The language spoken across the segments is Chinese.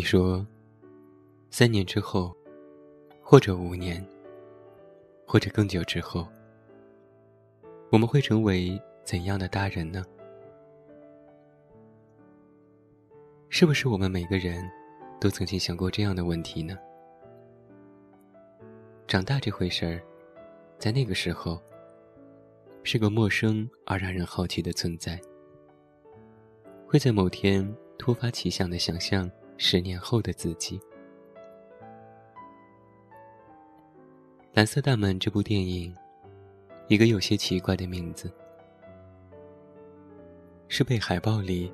你说，三年之后，或者五年，或者更久之后，我们会成为怎样的大人呢？是不是我们每个人都曾经想过这样的问题呢？长大这回事儿，在那个时候，是个陌生而让人好奇的存在。会在某天突发奇想的想象十年后的自己。《蓝色大门》这部电影，一个有些奇怪的名字，是被海报里。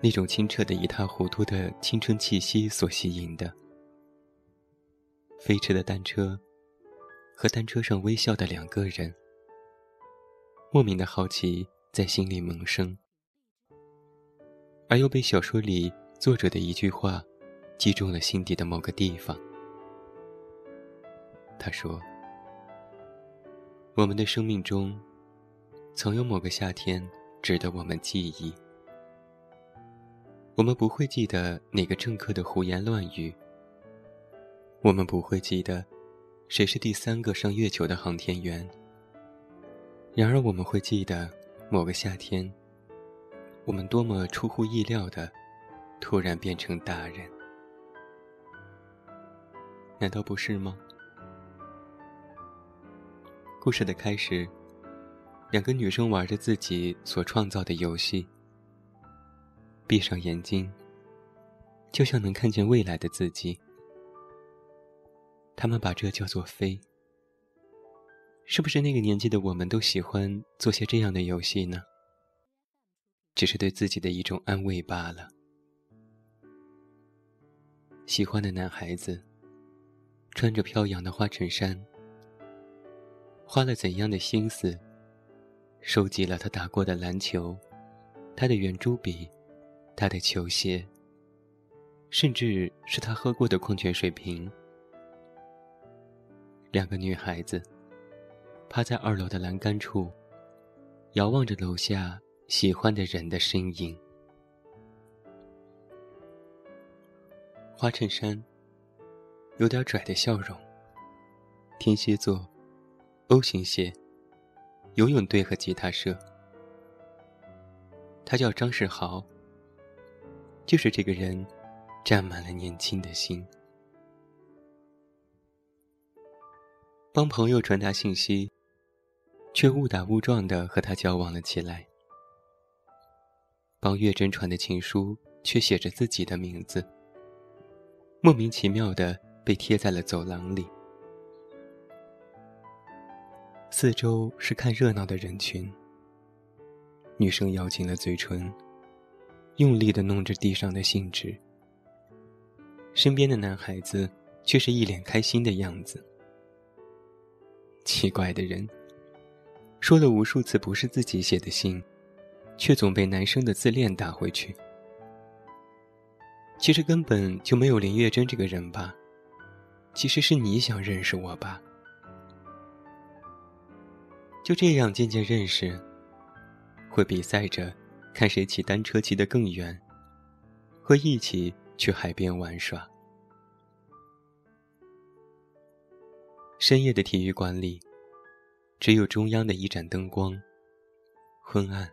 那种清澈的一塌糊涂的青春气息所吸引的，飞驰的单车，和单车上微笑的两个人，莫名的好奇在心里萌生，而又被小说里作者的一句话击中了心底的某个地方。他说：“我们的生命中，曾有某个夏天值得我们记忆。”我们不会记得哪个政客的胡言乱语。我们不会记得谁是第三个上月球的航天员。然而，我们会记得某个夏天，我们多么出乎意料的突然变成大人。难道不是吗？故事的开始，两个女生玩着自己所创造的游戏。闭上眼睛，就像能看见未来的自己。他们把这叫做飞。是不是那个年纪的我们都喜欢做些这样的游戏呢？只是对自己的一种安慰罢了。喜欢的男孩子，穿着飘扬的花衬衫，花了怎样的心思，收集了他打过的篮球，他的圆珠笔。他的球鞋，甚至是他喝过的矿泉水瓶。两个女孩子趴在二楼的栏杆处，遥望着楼下喜欢的人的身影。花衬衫，有点拽的笑容。天蝎座，O 型血，游泳队和吉他社。他叫张世豪。就是这个人，占满了年轻的心。帮朋友传达信息，却误打误撞的和他交往了起来。帮月珍传的情书，却写着自己的名字，莫名其妙的被贴在了走廊里。四周是看热闹的人群，女生咬紧了嘴唇。用力的弄着地上的信纸，身边的男孩子却是一脸开心的样子。奇怪的人，说了无数次不是自己写的信，却总被男生的自恋打回去。其实根本就没有林月珍这个人吧？其实是你想认识我吧？就这样渐渐认识，会比赛着。看谁骑单车骑得更远，会一起去海边玩耍。深夜的体育馆里，只有中央的一盏灯光，昏暗。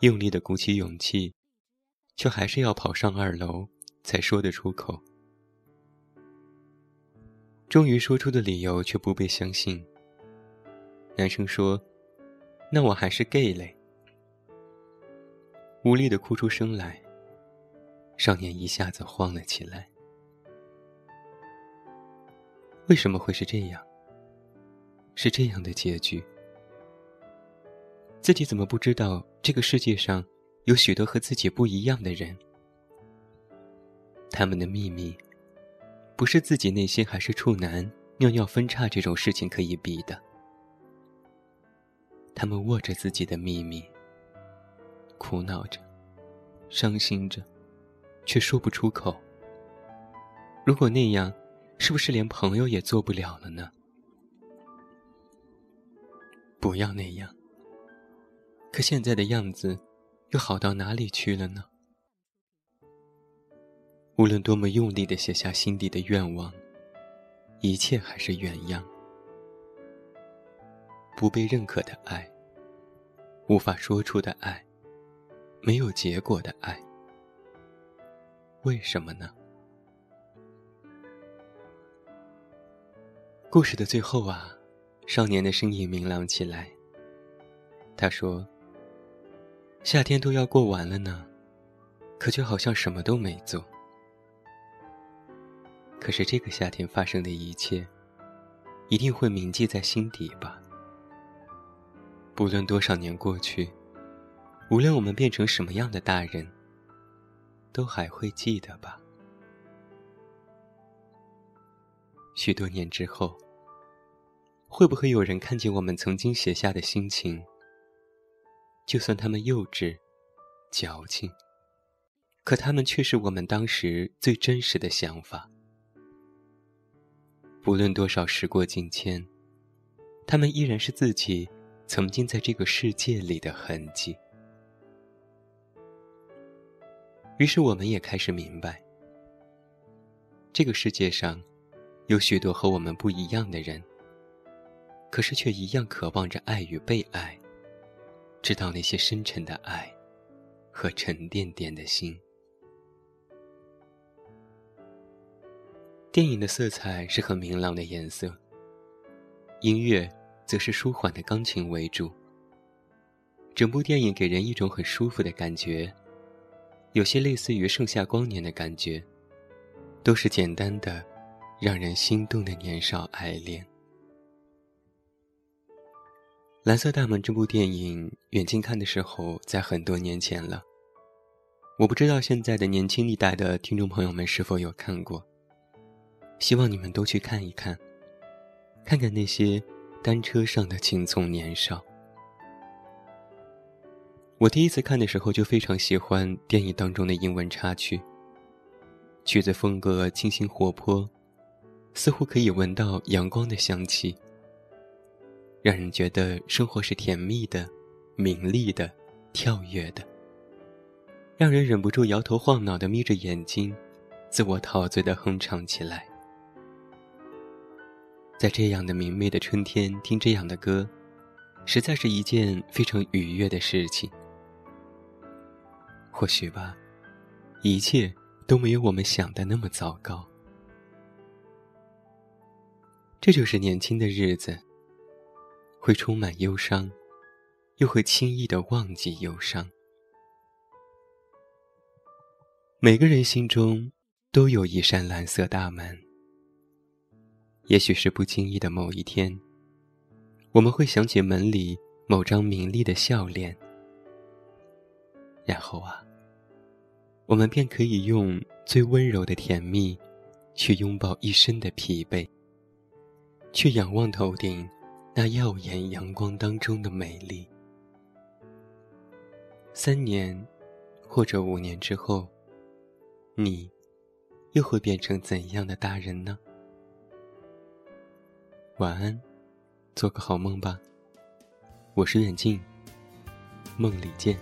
用力的鼓起勇气，却还是要跑上二楼才说得出口。终于说出的理由却不被相信。男生说：“那我还是 gay 嘞。”无力的哭出声来，少年一下子慌了起来。为什么会是这样？是这样的结局？自己怎么不知道这个世界上有许多和自己不一样的人？他们的秘密，不是自己内心还是处男尿尿分叉这种事情可以比的。他们握着自己的秘密。苦恼着，伤心着，却说不出口。如果那样，是不是连朋友也做不了了呢？不要那样。可现在的样子，又好到哪里去了呢？无论多么用力的写下心底的愿望，一切还是原样。不被认可的爱，无法说出的爱，没有结果的爱，为什么呢？故事的最后啊，少年的声音明朗起来。他说：“夏天都要过完了呢，可却好像什么都没做。”可是这个夏天发生的一切，一定会铭记在心底吧？不论多少年过去，无论我们变成什么样的大人，都还会记得吧？许多年之后，会不会有人看见我们曾经写下的心情？就算他们幼稚、矫情，可他们却是我们当时最真实的想法。不论多少时过境迁，他们依然是自己曾经在这个世界里的痕迹。于是，我们也开始明白，这个世界上有许多和我们不一样的人，可是却一样渴望着爱与被爱，知道那些深沉的爱和沉甸甸的心。电影的色彩是很明朗的颜色，音乐则是舒缓的钢琴为主。整部电影给人一种很舒服的感觉，有些类似于盛夏光年的感觉，都是简单的，让人心动的年少爱恋。《蓝色大门》这部电影远近看的时候，在很多年前了，我不知道现在的年轻一代的听众朋友们是否有看过。希望你们都去看一看，看看那些单车上的青葱年少。我第一次看的时候就非常喜欢电影当中的英文插曲，曲子风格清新活泼，似乎可以闻到阳光的香气，让人觉得生活是甜蜜的、明丽的、跳跃的，让人忍不住摇头晃脑的眯着眼睛，自我陶醉的哼唱起来。在这样的明媚的春天听这样的歌，实在是一件非常愉悦的事情。或许吧，一切都没有我们想的那么糟糕。这就是年轻的日子，会充满忧伤，又会轻易的忘记忧伤。每个人心中都有一扇蓝色大门。也许是不经意的某一天，我们会想起门里某张明丽的笑脸，然后啊，我们便可以用最温柔的甜蜜，去拥抱一身的疲惫，去仰望头顶那耀眼阳光当中的美丽。三年，或者五年之后，你又会变成怎样的大人呢？晚安，做个好梦吧。我是远近，梦里见。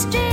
Just